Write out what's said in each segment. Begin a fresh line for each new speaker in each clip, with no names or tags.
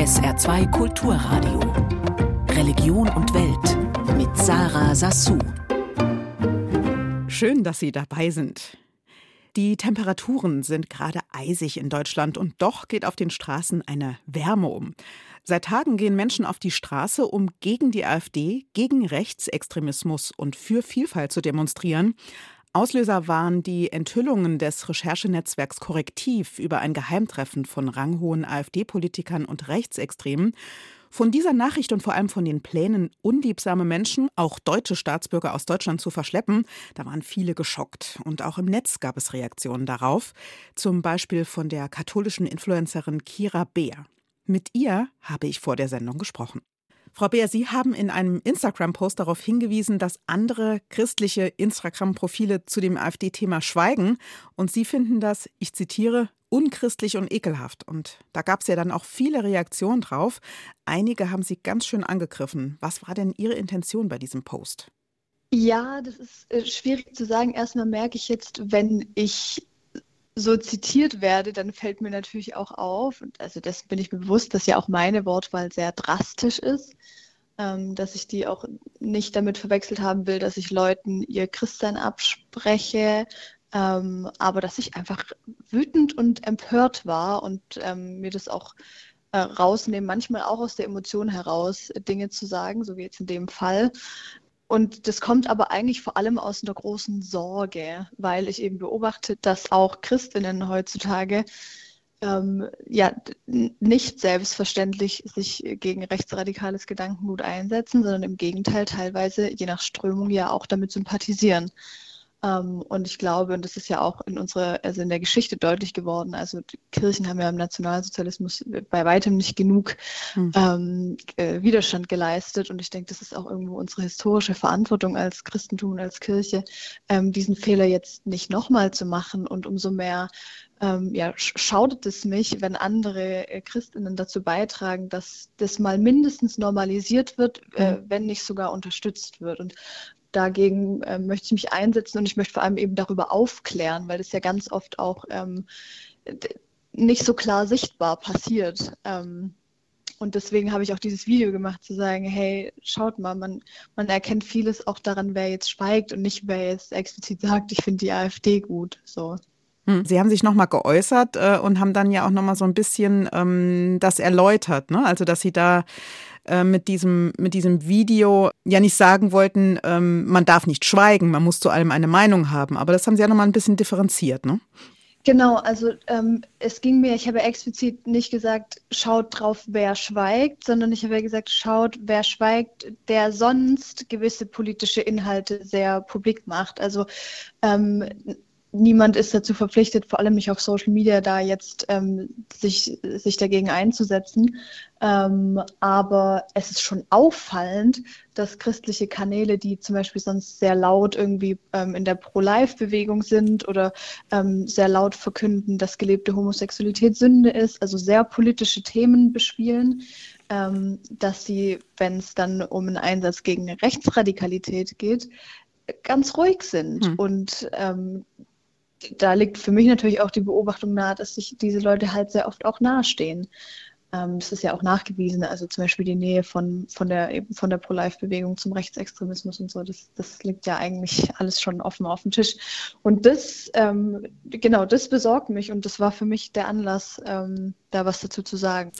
SR2 Kulturradio. Religion und Welt mit Sarah Sassou.
Schön, dass Sie dabei sind. Die Temperaturen sind gerade eisig in Deutschland und doch geht auf den Straßen eine Wärme um. Seit Tagen gehen Menschen auf die Straße, um gegen die AfD, gegen Rechtsextremismus und für Vielfalt zu demonstrieren. Auslöser waren die Enthüllungen des Recherchenetzwerks Korrektiv über ein Geheimtreffen von ranghohen AfD-Politikern und Rechtsextremen. Von dieser Nachricht und vor allem von den Plänen, unliebsame Menschen, auch deutsche Staatsbürger aus Deutschland zu verschleppen, da waren viele geschockt. Und auch im Netz gab es Reaktionen darauf. Zum Beispiel von der katholischen Influencerin Kira Beer. Mit ihr habe ich vor der Sendung gesprochen. Frau Beer, Sie haben in einem Instagram-Post darauf hingewiesen, dass andere christliche Instagram-Profile zu dem AfD-Thema schweigen. Und Sie finden das, ich zitiere, unchristlich und ekelhaft. Und da gab es ja dann auch viele Reaktionen drauf. Einige haben Sie ganz schön angegriffen. Was war denn Ihre Intention bei diesem Post?
Ja, das ist äh, schwierig zu sagen. Erstmal merke ich jetzt, wenn ich so zitiert werde, dann fällt mir natürlich auch auf, und also das bin ich mir bewusst, dass ja auch meine Wortwahl sehr drastisch ist, ähm, dass ich die auch nicht damit verwechselt haben will, dass ich Leuten ihr Christsein abspreche, ähm, aber dass ich einfach wütend und empört war und ähm, mir das auch äh, rausnehmen, manchmal auch aus der Emotion heraus Dinge zu sagen, so wie jetzt in dem Fall. Und das kommt aber eigentlich vor allem aus einer großen Sorge, weil ich eben beobachte, dass auch Christinnen heutzutage ähm, ja nicht selbstverständlich sich gegen rechtsradikales Gedankengut einsetzen, sondern im Gegenteil teilweise je nach Strömung ja auch damit sympathisieren. Ähm, und ich glaube, und das ist ja auch in unserer, also in der Geschichte deutlich geworden, also die Kirchen haben ja im Nationalsozialismus bei weitem nicht genug hm. ähm, äh, Widerstand geleistet. Und ich denke, das ist auch irgendwo unsere historische Verantwortung als Christentum und als Kirche, ähm, diesen Fehler jetzt nicht nochmal zu machen. Und umso mehr ähm, ja, schaudet es mich, wenn andere äh, Christinnen dazu beitragen, dass das mal mindestens normalisiert wird, äh, hm. wenn nicht sogar unterstützt wird. Und dagegen äh, möchte ich mich einsetzen und ich möchte vor allem eben darüber aufklären, weil das ja ganz oft auch ähm, nicht so klar sichtbar passiert. Ähm, und deswegen habe ich auch dieses Video gemacht, zu sagen, hey, schaut mal, man, man erkennt vieles auch daran, wer jetzt schweigt und nicht, wer jetzt explizit sagt, ich finde die AfD gut. So.
Hm. Sie haben sich nochmal geäußert äh, und haben dann ja auch nochmal so ein bisschen ähm, das erläutert, ne? Also, dass Sie da äh, mit, diesem, mit diesem Video ja nicht sagen wollten, ähm, man darf nicht schweigen, man muss zu allem eine Meinung haben. Aber das haben Sie ja nochmal ein bisschen differenziert, ne?
Genau, also ähm, es ging mir, ich habe explizit nicht gesagt, schaut drauf, wer schweigt, sondern ich habe gesagt, schaut, wer schweigt, der sonst gewisse politische Inhalte sehr publik macht. Also ähm, niemand ist dazu verpflichtet, vor allem nicht auf Social Media, da jetzt ähm, sich, sich dagegen einzusetzen. Ähm, aber es ist schon auffallend, dass christliche Kanäle, die zum Beispiel sonst sehr laut irgendwie ähm, in der Pro-Life-Bewegung sind oder ähm, sehr laut verkünden, dass gelebte Homosexualität Sünde ist, also sehr politische Themen bespielen, ähm, dass sie, wenn es dann um einen Einsatz gegen Rechtsradikalität geht, ganz ruhig sind. Hm. Und ähm, da liegt für mich natürlich auch die Beobachtung nahe, dass sich diese Leute halt sehr oft auch nahestehen. Ähm, das ist ja auch nachgewiesen, also zum Beispiel die Nähe von, von der, von der Pro-Life-Bewegung zum Rechtsextremismus und so, das, das liegt ja eigentlich alles schon offen auf dem Tisch. Und das, ähm, genau, das besorgt mich und das war für mich der Anlass, ähm, da was dazu zu sagen.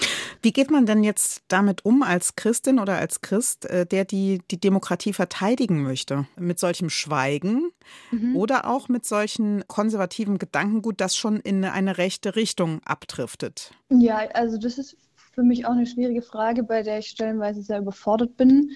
Wie geht man denn jetzt damit um als Christin oder als Christ, äh, der die, die Demokratie verteidigen möchte? Mit solchem Schweigen mhm. oder auch mit solchen konservativen Gedankengut, das schon in eine rechte Richtung abdriftet?
Ja, also das ist für mich auch eine schwierige Frage, bei der ich stellenweise sehr überfordert bin,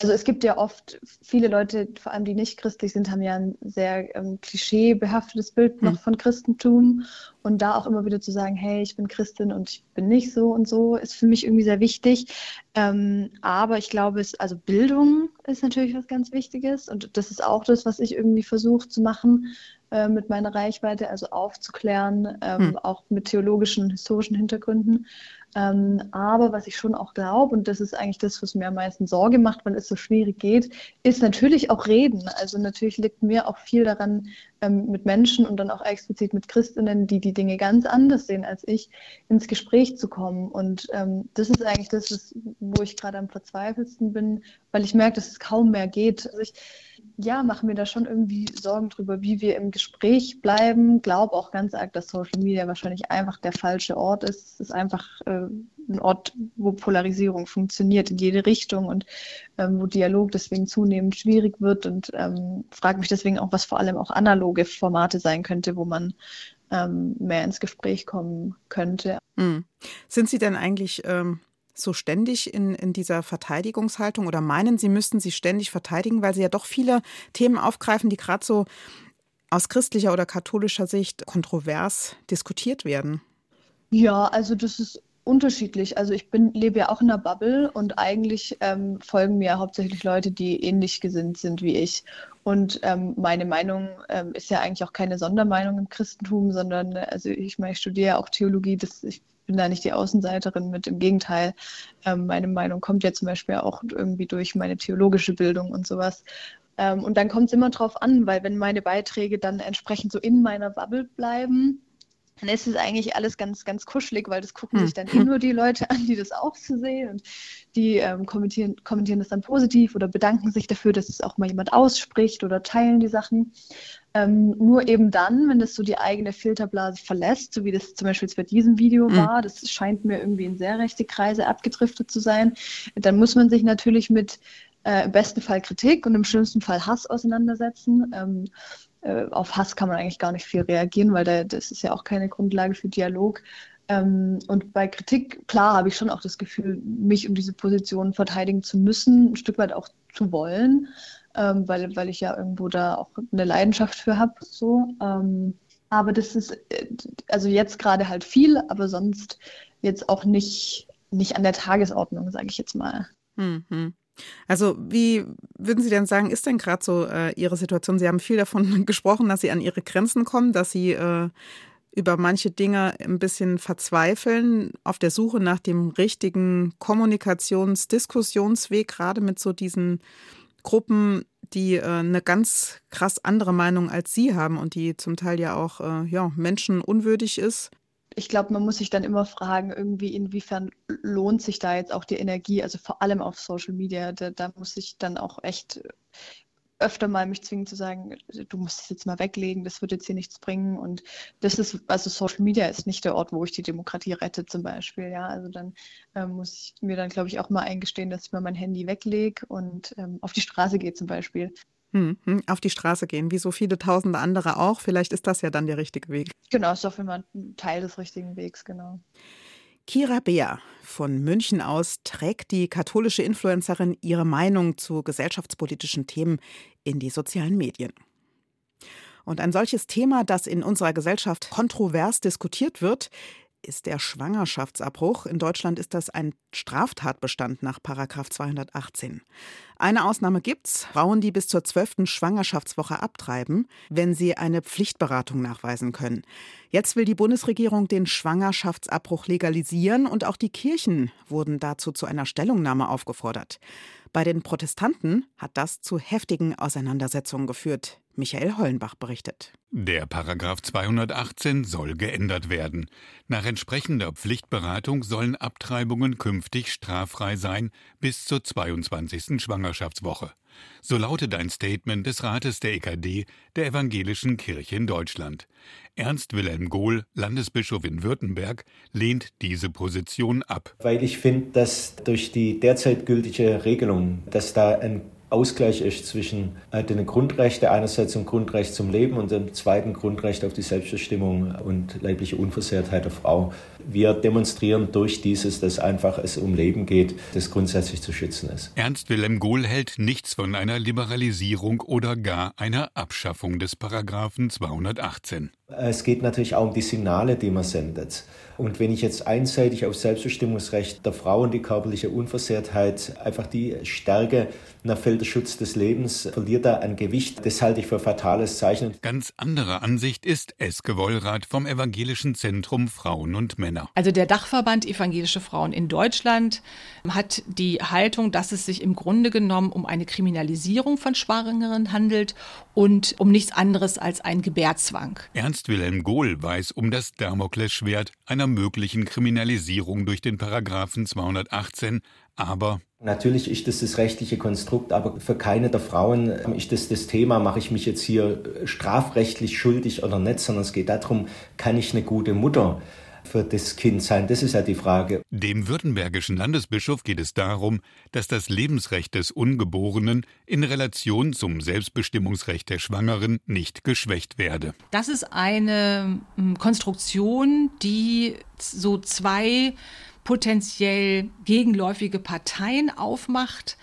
also es gibt ja oft viele Leute, vor allem die nicht christlich sind, haben ja ein sehr ähm, klischeebehaftetes Bild noch hm. von Christentum. Und da auch immer wieder zu sagen, hey, ich bin Christin und ich bin nicht so und so, ist für mich irgendwie sehr wichtig. Ähm, aber ich glaube, es, also Bildung ist natürlich was ganz Wichtiges. Und das ist auch das, was ich irgendwie versuche zu machen äh, mit meiner Reichweite, also aufzuklären, ähm, hm. auch mit theologischen, historischen Hintergründen. Ähm, aber was ich schon auch glaube, und das ist eigentlich das, was mir am meisten Sorge macht, weil es so schwierig geht, ist natürlich auch reden. Also natürlich liegt mir auch viel daran, ähm, mit Menschen und dann auch explizit mit Christinnen, die die Dinge ganz anders sehen als ich, ins Gespräch zu kommen. Und ähm, das ist eigentlich das, was, wo ich gerade am verzweifelsten bin, weil ich merke, dass es kaum mehr geht. Also ich ja, mache mir da schon irgendwie Sorgen drüber, wie wir im Gespräch bleiben. Glaube auch ganz arg, dass Social Media wahrscheinlich einfach der falsche Ort ist. Es ist einfach äh, ein Ort, wo Polarisierung funktioniert in jede Richtung und ähm, wo Dialog deswegen zunehmend schwierig wird und ähm, frage mich deswegen auch, was vor allem auch analoge Formate sein könnte, wo man ähm, mehr ins Gespräch kommen könnte.
Mhm. Sind Sie denn eigentlich ähm, so ständig in, in dieser Verteidigungshaltung oder meinen, Sie müssten sie ständig verteidigen, weil Sie ja doch viele Themen aufgreifen, die gerade so aus christlicher oder katholischer Sicht kontrovers diskutiert werden?
Ja, also das ist unterschiedlich. Also ich bin, lebe ja auch in einer Bubble und eigentlich ähm, folgen mir hauptsächlich Leute, die ähnlich gesinnt sind wie ich. Und ähm, meine Meinung ähm, ist ja eigentlich auch keine Sondermeinung im Christentum, sondern also ich meine, ich studiere auch Theologie, das, ich bin da nicht die Außenseiterin mit. Im Gegenteil, ähm, meine Meinung kommt ja zum Beispiel auch irgendwie durch meine theologische Bildung und sowas. Ähm, und dann kommt es immer drauf an, weil wenn meine Beiträge dann entsprechend so in meiner Bubble bleiben, dann ist es eigentlich alles ganz, ganz kuschelig, weil das gucken hm. sich dann eh nur die Leute an, die das auch so sehen und die ähm, kommentieren, kommentieren das dann positiv oder bedanken sich dafür, dass es auch mal jemand ausspricht oder teilen die Sachen. Ähm, nur eben dann, wenn das so die eigene Filterblase verlässt, so wie das zum Beispiel bei diesem Video mhm. war, das scheint mir irgendwie in sehr rechte Kreise abgedriftet zu sein, dann muss man sich natürlich mit äh, im besten Fall Kritik und im schlimmsten Fall Hass auseinandersetzen. Ähm, äh, auf Hass kann man eigentlich gar nicht viel reagieren, weil da, das ist ja auch keine Grundlage für Dialog. Ähm, und bei Kritik, klar, habe ich schon auch das Gefühl, mich um diese Position verteidigen zu müssen, ein Stück weit auch zu wollen ähm, weil, weil ich ja irgendwo da auch eine Leidenschaft für habe. So. Ähm, aber das ist äh, also jetzt gerade halt viel, aber sonst jetzt auch nicht, nicht an der Tagesordnung, sage ich jetzt mal.
Mhm. Also wie würden Sie denn sagen, ist denn gerade so äh, Ihre Situation? Sie haben viel davon gesprochen, dass Sie an Ihre Grenzen kommen, dass Sie äh, über manche Dinge ein bisschen verzweifeln, auf der Suche nach dem richtigen Kommunikations-Diskussionsweg, gerade mit so diesen Gruppen, die äh, eine ganz krass andere Meinung als Sie haben und die zum Teil ja auch äh, ja, menschenunwürdig ist.
Ich glaube, man muss sich dann immer fragen, irgendwie inwiefern lohnt sich da jetzt auch die Energie, also vor allem auf Social Media. Da, da muss ich dann auch echt öfter mal mich zwingen zu sagen, du musst es jetzt mal weglegen, das wird jetzt hier nichts bringen. Und das ist, also Social Media ist nicht der Ort, wo ich die Demokratie rette, zum Beispiel. Ja, also dann ähm, muss ich mir dann, glaube ich, auch mal eingestehen, dass ich mal mein Handy weglege und ähm, auf die Straße gehe zum Beispiel.
Hm, hm, auf die Straße gehen, wie so viele tausende andere auch. Vielleicht ist das ja dann der richtige Weg.
Genau, ist jeden Fall ein Teil des richtigen Wegs, genau.
Kira Beer von München aus trägt die katholische Influencerin ihre Meinung zu gesellschaftspolitischen Themen in die sozialen Medien. Und ein solches Thema, das in unserer Gesellschaft kontrovers diskutiert wird, ist der Schwangerschaftsabbruch. In Deutschland ist das ein Straftatbestand nach 218. Eine Ausnahme gibt's: Frauen, die bis zur zwölften Schwangerschaftswoche abtreiben, wenn sie eine Pflichtberatung nachweisen können. Jetzt will die Bundesregierung den Schwangerschaftsabbruch legalisieren und auch die Kirchen wurden dazu zu einer Stellungnahme aufgefordert. Bei den Protestanten hat das zu heftigen Auseinandersetzungen geführt. Michael Hollenbach berichtet.
Der Paragraph 218 soll geändert werden. Nach entsprechender Pflichtberatung sollen Abtreibungen künftig straffrei sein bis zur 22. Schwangerschaftswoche. So lautet ein Statement des Rates der EKD der Evangelischen Kirche in Deutschland. Ernst Wilhelm Gohl, Landesbischof in Württemberg, lehnt diese Position ab.
Weil ich finde, dass durch die derzeit gültige Regelung, dass da ein Ausgleich ist zwischen den Grundrechten, einerseits dem Grundrecht zum Leben und dem zweiten Grundrecht auf die Selbstbestimmung und leibliche Unversehrtheit der Frau. Wir demonstrieren durch dieses, dass einfach es um Leben geht, das grundsätzlich zu schützen ist.
Ernst Wilhelm Gohl hält nichts von einer Liberalisierung oder gar einer Abschaffung des Paragraphen 218.
Es geht natürlich auch um die Signale, die man sendet. Und wenn ich jetzt einseitig auf Selbstbestimmungsrecht der Frauen, die körperliche Unversehrtheit, einfach die Stärke nach fällt der Schutz des Lebens, verliert da an Gewicht. Das halte ich für fatales Zeichen.
Ganz anderer Ansicht ist Eske Wollrath vom Evangelischen Zentrum Frauen und Männer.
Also der Dachverband Evangelische Frauen in Deutschland hat die Haltung, dass es sich im Grunde genommen um eine Kriminalisierung von Schwangeren handelt und um nichts anderes als einen Gebärzwang.
Ernst Wilhelm Gohl weiß um das Damoklesschwert einer möglichen Kriminalisierung durch den Paragraphen 218, aber
Natürlich ist das das rechtliche Konstrukt, aber für keine der Frauen ist das das Thema, mache ich mich jetzt hier strafrechtlich schuldig oder nicht, sondern es geht darum, kann ich eine gute Mutter für das Kind sein? Das ist ja die Frage.
Dem württembergischen Landesbischof geht es darum, dass das Lebensrecht des Ungeborenen in Relation zum Selbstbestimmungsrecht der Schwangeren nicht geschwächt werde.
Das ist eine hm, Konstruktion, die so zwei potenziell gegenläufige Parteien aufmacht.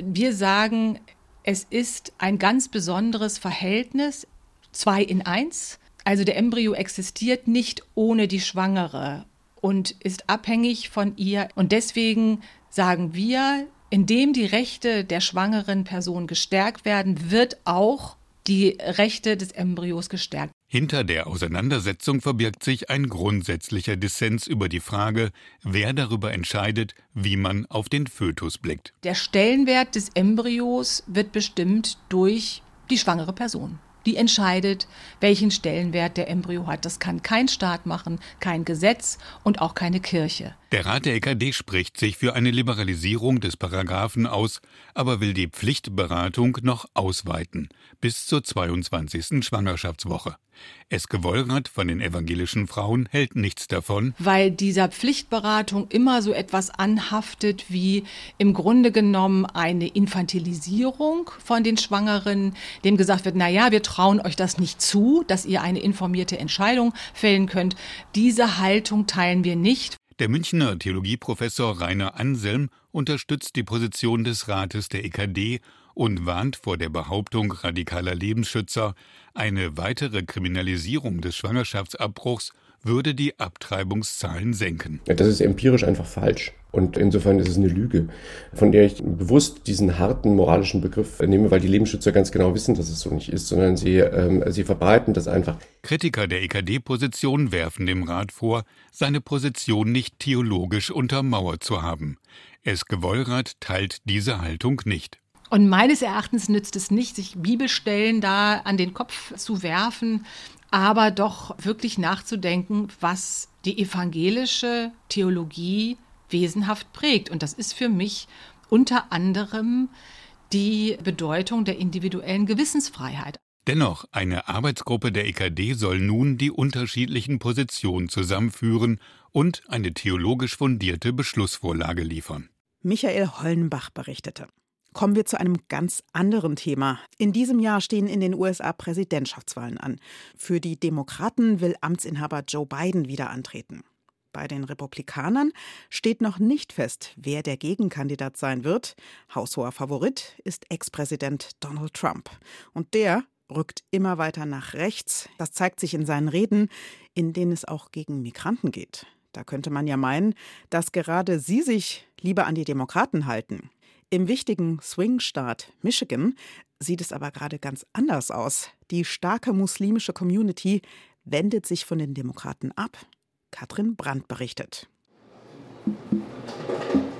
Wir sagen, es ist ein ganz besonderes Verhältnis, zwei in eins. Also der Embryo existiert nicht ohne die Schwangere und ist abhängig von ihr. Und deswegen sagen wir, indem die Rechte der schwangeren Person gestärkt werden, wird auch die Rechte des Embryos gestärkt.
Hinter der Auseinandersetzung verbirgt sich ein grundsätzlicher Dissens über die Frage, wer darüber entscheidet, wie man auf den Fötus blickt.
Der Stellenwert des Embryos wird bestimmt durch die schwangere Person die entscheidet, welchen Stellenwert der Embryo hat. Das kann kein Staat machen, kein Gesetz und auch keine Kirche.
Der Rat der EKD spricht sich für eine Liberalisierung des Paragraphen aus, aber will die Pflichtberatung noch ausweiten bis zur 22. Schwangerschaftswoche. Eske Wollrath von den evangelischen Frauen hält nichts davon.
Weil dieser Pflichtberatung immer so etwas anhaftet wie im Grunde genommen eine Infantilisierung von den Schwangeren, dem gesagt wird, na ja, wir trauen euch das nicht zu, dass ihr eine informierte Entscheidung fällen könnt. Diese Haltung teilen wir nicht.
Der Münchner Theologieprofessor Rainer Anselm unterstützt die Position des Rates der EKD und warnt vor der Behauptung radikaler Lebensschützer, eine weitere Kriminalisierung des Schwangerschaftsabbruchs würde die Abtreibungszahlen senken.
Das ist empirisch einfach falsch. Und insofern ist es eine Lüge, von der ich bewusst diesen harten moralischen Begriff nehme, weil die Lebensschützer ganz genau wissen, dass es so nicht ist, sondern sie, ähm, sie verbreiten das einfach.
Kritiker der EKD-Position werfen dem Rat vor, seine Position nicht theologisch untermauert zu haben. Eske Wollrath teilt diese Haltung nicht.
Und meines Erachtens nützt es nicht, sich Bibelstellen da an den Kopf zu werfen, aber doch wirklich nachzudenken, was die evangelische Theologie wesenhaft prägt. Und das ist für mich unter anderem die Bedeutung der individuellen Gewissensfreiheit.
Dennoch, eine Arbeitsgruppe der EKD soll nun die unterschiedlichen Positionen zusammenführen und eine theologisch fundierte Beschlussvorlage liefern.
Michael Hollenbach berichtete. Kommen wir zu einem ganz anderen Thema. In diesem Jahr stehen in den USA Präsidentschaftswahlen an. Für die Demokraten will Amtsinhaber Joe Biden wieder antreten. Bei den Republikanern steht noch nicht fest, wer der Gegenkandidat sein wird. Haushoher Favorit ist Ex-Präsident Donald Trump. Und der rückt immer weiter nach rechts. Das zeigt sich in seinen Reden, in denen es auch gegen Migranten geht. Da könnte man ja meinen, dass gerade Sie sich lieber an die Demokraten halten. Im wichtigen Swing-Staat Michigan sieht es aber gerade ganz anders aus. Die starke muslimische Community wendet sich von den Demokraten ab. Katrin Brandt berichtet.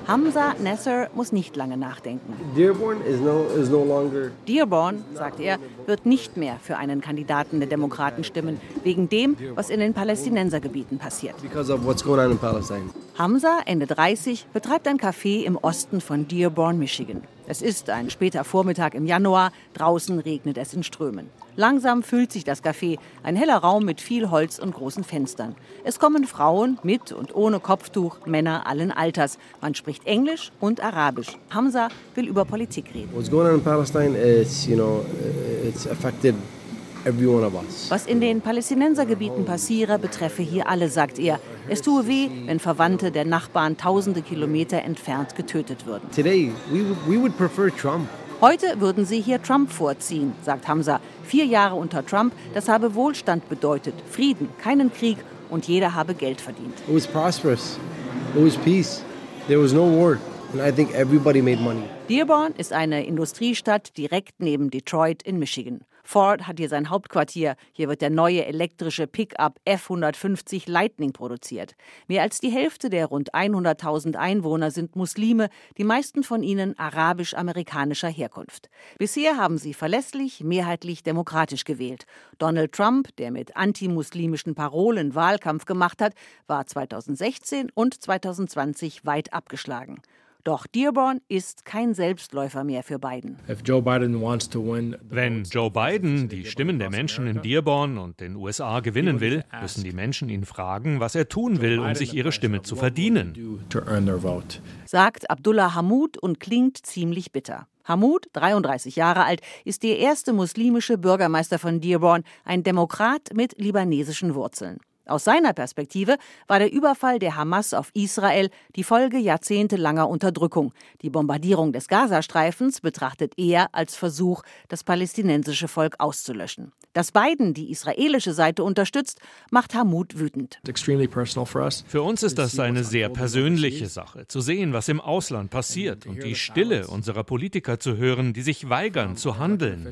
Hamza Nasser muss nicht lange nachdenken.
Dearborn, is no, is no longer
Dearborn, sagt er, wird nicht mehr für einen Kandidaten der Demokraten stimmen, wegen dem, was in den Palästinensergebieten passiert.
because of what's going on in Palestine.
Hamza, Ende 30, betreibt ein Café im Osten von Dearborn, Michigan. Es ist ein später Vormittag im Januar, draußen regnet es in Strömen. Langsam füllt sich das Café, ein heller Raum mit viel Holz und großen Fenstern. Es kommen Frauen mit und ohne Kopftuch, Männer allen Alters. Man spricht Englisch und Arabisch. Hamza will über Politik reden.
What's going on in Palestine is, you know, it's affected
Was in den Palästinensergebieten passiere, betreffe hier alle, sagt er. Es tue weh, wenn Verwandte der Nachbarn tausende Kilometer entfernt getötet würden.
Today, we would, we would prefer Trump.
Heute würden sie hier Trump vorziehen, sagt Hamza. Vier Jahre unter Trump, das habe Wohlstand bedeutet, Frieden, keinen Krieg und jeder habe Geld verdient.
It was prosperous. It was peace. There was no war. And I think everybody made money.
Dearborn ist eine Industriestadt direkt neben Detroit in Michigan. Ford hat hier sein Hauptquartier. Hier wird der neue elektrische Pickup F-150 Lightning produziert. Mehr als die Hälfte der rund 100.000 Einwohner sind Muslime, die meisten von ihnen arabisch-amerikanischer Herkunft. Bisher haben sie verlässlich, mehrheitlich demokratisch gewählt. Donald Trump, der mit antimuslimischen Parolen Wahlkampf gemacht hat, war 2016 und 2020 weit abgeschlagen. Doch Dearborn ist kein Selbstläufer mehr für Biden.
Wenn Joe Biden die Stimmen der Menschen in Dearborn und den USA gewinnen will, müssen die Menschen ihn fragen, was er tun will, um sich ihre Stimme zu verdienen.
Sagt Abdullah Hamud und klingt ziemlich bitter. Hamud, 33 Jahre alt, ist der erste muslimische Bürgermeister von Dearborn, ein Demokrat mit libanesischen Wurzeln. Aus seiner Perspektive war der Überfall der Hamas auf Israel die Folge jahrzehntelanger Unterdrückung. Die Bombardierung des Gazastreifens betrachtet er als Versuch, das palästinensische Volk auszulöschen. Dass Biden die israelische Seite unterstützt, macht Hamud wütend.
Für uns ist das eine sehr persönliche Sache, zu sehen, was im Ausland passiert und die Stille unserer Politiker zu hören, die sich weigern zu handeln.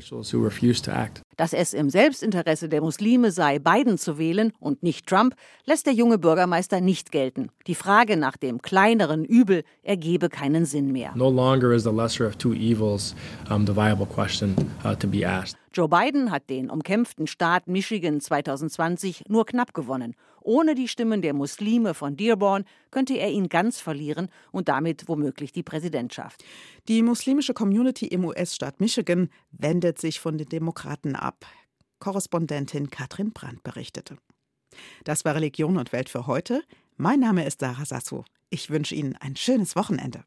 Dass es im Selbstinteresse der Muslime sei, Biden zu wählen und nicht Trump, lässt der junge Bürgermeister nicht gelten. Die Frage nach dem kleineren Übel ergebe keinen Sinn mehr.
No longer is the lesser of two evils um, the viable question uh, to be asked.
Joe Biden hat den umkämpften Staat Michigan 2020 nur knapp gewonnen. Ohne die Stimmen der Muslime von Dearborn könnte er ihn ganz verlieren und damit womöglich die Präsidentschaft.
Die muslimische Community im US-Staat Michigan wendet sich von den Demokraten ab. Korrespondentin Katrin Brandt berichtete. Das war Religion und Welt für heute. Mein Name ist Sarah Sasso. Ich wünsche Ihnen ein schönes Wochenende.